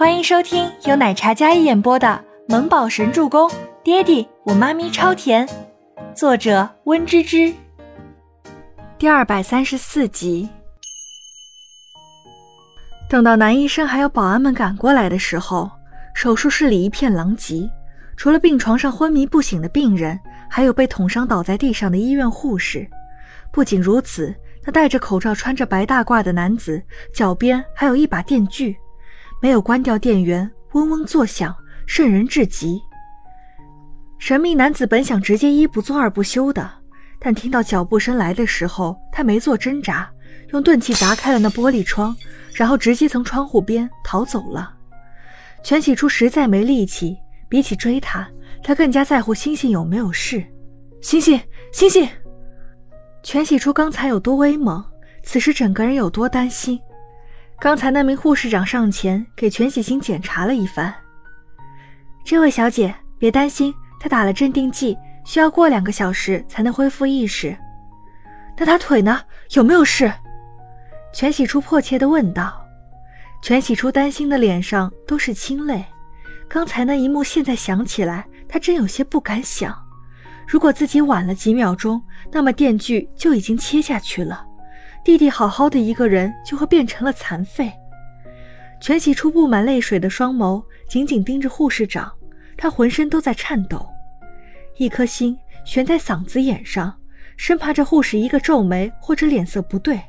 欢迎收听由奶茶嘉一演播的《萌宝神助攻》，爹地我妈咪超甜，作者温芝芝。第二百三十四集。等到男医生还有保安们赶过来的时候，手术室里一片狼藉，除了病床上昏迷不醒的病人，还有被捅伤倒在地上的医院护士。不仅如此，那戴着口罩、穿着白大褂的男子脚边还有一把电锯。没有关掉电源，嗡嗡作响，瘆人至极。神秘男子本想直接一不做二不休的，但听到脚步声来的时候，他没做挣扎，用钝器砸开了那玻璃窗，然后直接从窗户边逃走了。全喜初实在没力气，比起追他，他更加在乎星星有没有事。星星，星星！全喜初刚才有多威猛，此时整个人有多担心。刚才那名护士长上前给全喜星检查了一番。这位小姐别担心，他打了镇定剂，需要过两个小时才能恢复意识。那他腿呢？有没有事？全喜初迫切地问道。全喜初担心的脸上都是清泪。刚才那一幕现在想起来，他真有些不敢想。如果自己晚了几秒钟，那么电锯就已经切下去了。弟弟好好的一个人就会变成了残废。全喜初布满泪水的双眸紧紧盯着护士长，他浑身都在颤抖，一颗心悬在嗓子眼上，生怕这护士一个皱眉或者脸色不对，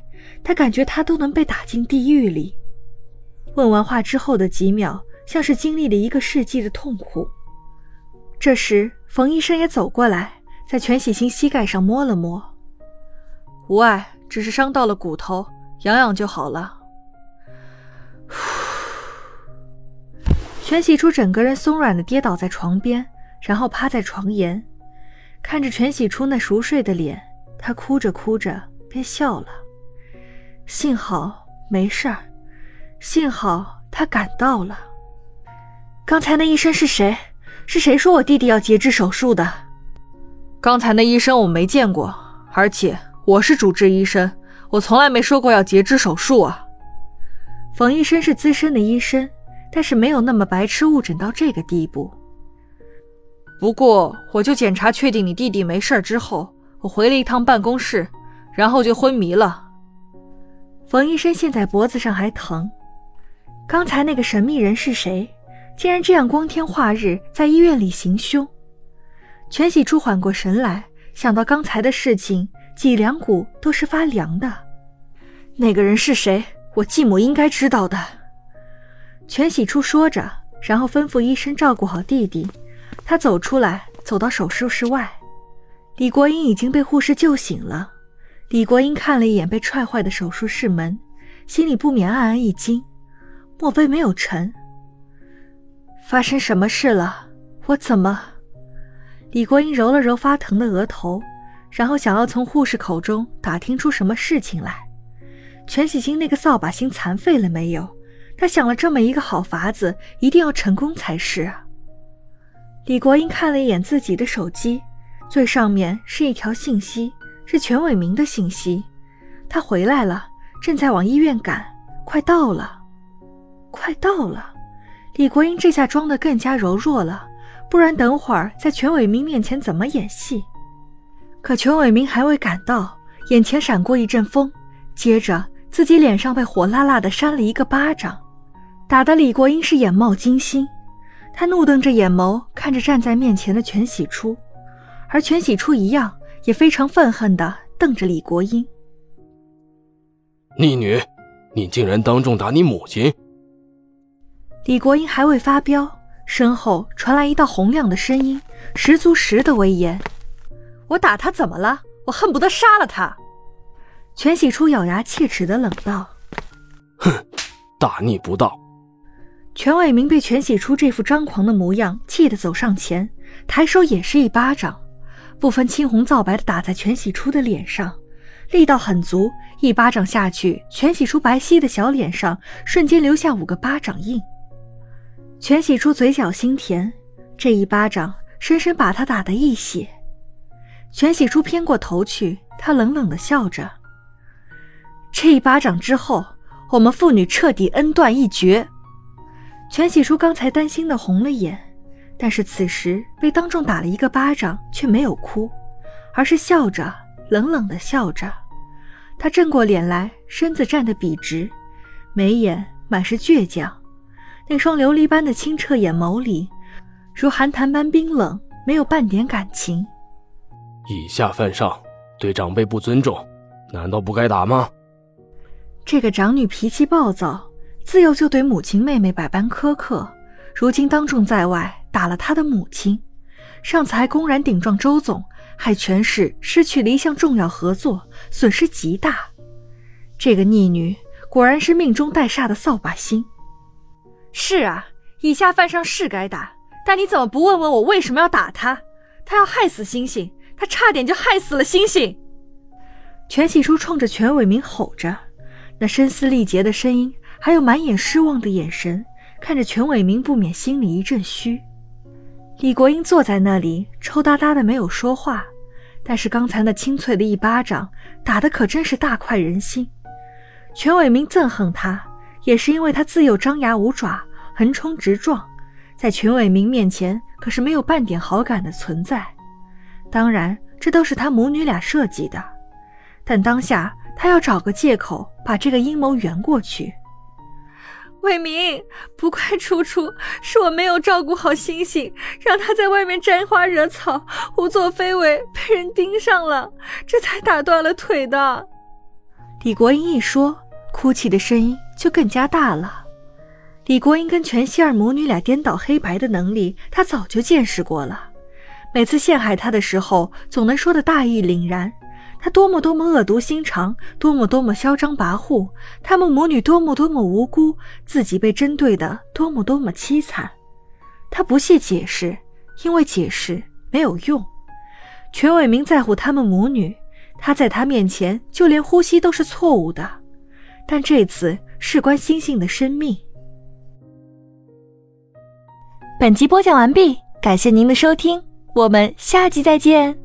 他感觉他都能被打进地狱里。问完话之后的几秒，像是经历了一个世纪的痛苦。这时，冯医生也走过来，在全喜星膝盖上摸了摸，无碍。只是伤到了骨头，养养就好了。全喜初整个人松软的跌倒在床边，然后趴在床沿，看着全喜初那熟睡的脸，他哭着哭着便笑了。幸好没事儿，幸好他赶到了。刚才那医生是谁？是谁说我弟弟要截肢手术的？刚才那医生我没见过，而且。我是主治医生，我从来没说过要截肢手术啊。冯医生是资深的医生，但是没有那么白痴误诊到这个地步。不过，我就检查确定你弟弟没事之后，我回了一趟办公室，然后就昏迷了。冯医生现在脖子上还疼。刚才那个神秘人是谁？竟然这样光天化日在医院里行凶？全喜初缓过神来，想到刚才的事情。脊梁骨都是发凉的，那个人是谁？我继母应该知道的。全喜初说着，然后吩咐医生照顾好弟弟。他走出来，走到手术室外。李国英已经被护士救醒了。李国英看了一眼被踹坏的手术室门，心里不免暗暗一惊：莫非没有成？发生什么事了？我怎么？李国英揉了揉发疼的额头。然后想要从护士口中打听出什么事情来，全喜星那个扫把星残废了没有？他想了这么一个好法子，一定要成功才是啊！李国英看了一眼自己的手机，最上面是一条信息，是全伟明的信息。他回来了，正在往医院赶，快到了，快到了！李国英这下装得更加柔弱了，不然等会儿在全伟明面前怎么演戏？可全伟明还未赶到，眼前闪过一阵风，接着自己脸上被火辣辣的扇了一个巴掌，打得李国英是眼冒金星。他怒瞪着眼眸看着站在面前的全喜初，而全喜初一样也非常愤恨地瞪着李国英。逆女，你竟然当众打你母亲！李国英还未发飙，身后传来一道洪亮的声音，十足十的威严。我打他怎么了？我恨不得杀了他！全喜初咬牙切齿的冷道：“哼，大逆不道！”全伟明被全喜初这副张狂的模样气得走上前，抬手也是一巴掌，不分青红皂白的打在全喜初的脸上，力道很足。一巴掌下去，全喜初白皙的小脸上瞬间留下五个巴掌印。全喜初嘴角心甜，这一巴掌深深把他打得一血。全喜初偏过头去，他冷冷的笑着。这一巴掌之后，我们父女彻底恩断义绝。全喜初刚才担心的红了眼，但是此时被当众打了一个巴掌，却没有哭，而是笑着，冷冷的笑着。他正过脸来，身子站得笔直，眉眼满是倔强，那双琉璃般的清澈眼眸里，如寒潭般冰冷，没有半点感情。以下犯上，对长辈不尊重，难道不该打吗？这个长女脾气暴躁，自幼就对母亲妹妹百般苛刻，如今当众在外打了她的母亲，上次还公然顶撞周总。害全市失去了一项重要合作，损失极大。这个逆女果然是命中带煞的扫把星。是啊，以下犯上是该打，但你怎么不问问我为什么要打她？她要害死星星，他差点就害死了星星。全喜初冲着全伟明吼着，那声嘶力竭的声音，还有满眼失望的眼神，看着全伟明不免心里一阵虚。李国英坐在那里，抽搭搭的没有说话。但是刚才那清脆的一巴掌打的可真是大快人心，全伟明憎恨他，也是因为他自幼张牙舞爪、横冲直撞，在全伟明面前可是没有半点好感的存在。当然，这都是他母女俩设计的，但当下他要找个借口把这个阴谋圆过去。伟明，不怪楚楚，是我没有照顾好星星，让他在外面沾花惹草，胡作非为，被人盯上了，这才打断了腿的。李国英一说，哭泣的声音就更加大了。李国英跟全希儿母女俩颠倒黑白的能力，他早就见识过了，每次陷害他的时候，总能说的大义凛然。他多么多么恶毒心肠，多么多么嚣张跋扈，他们母女多么多么无辜，自己被针对的多么多么凄惨。他不屑解释，因为解释没有用。全伟明在乎他们母女，他在他面前就连呼吸都是错误的，但这次事关星星的生命。本集播讲完毕，感谢您的收听，我们下集再见。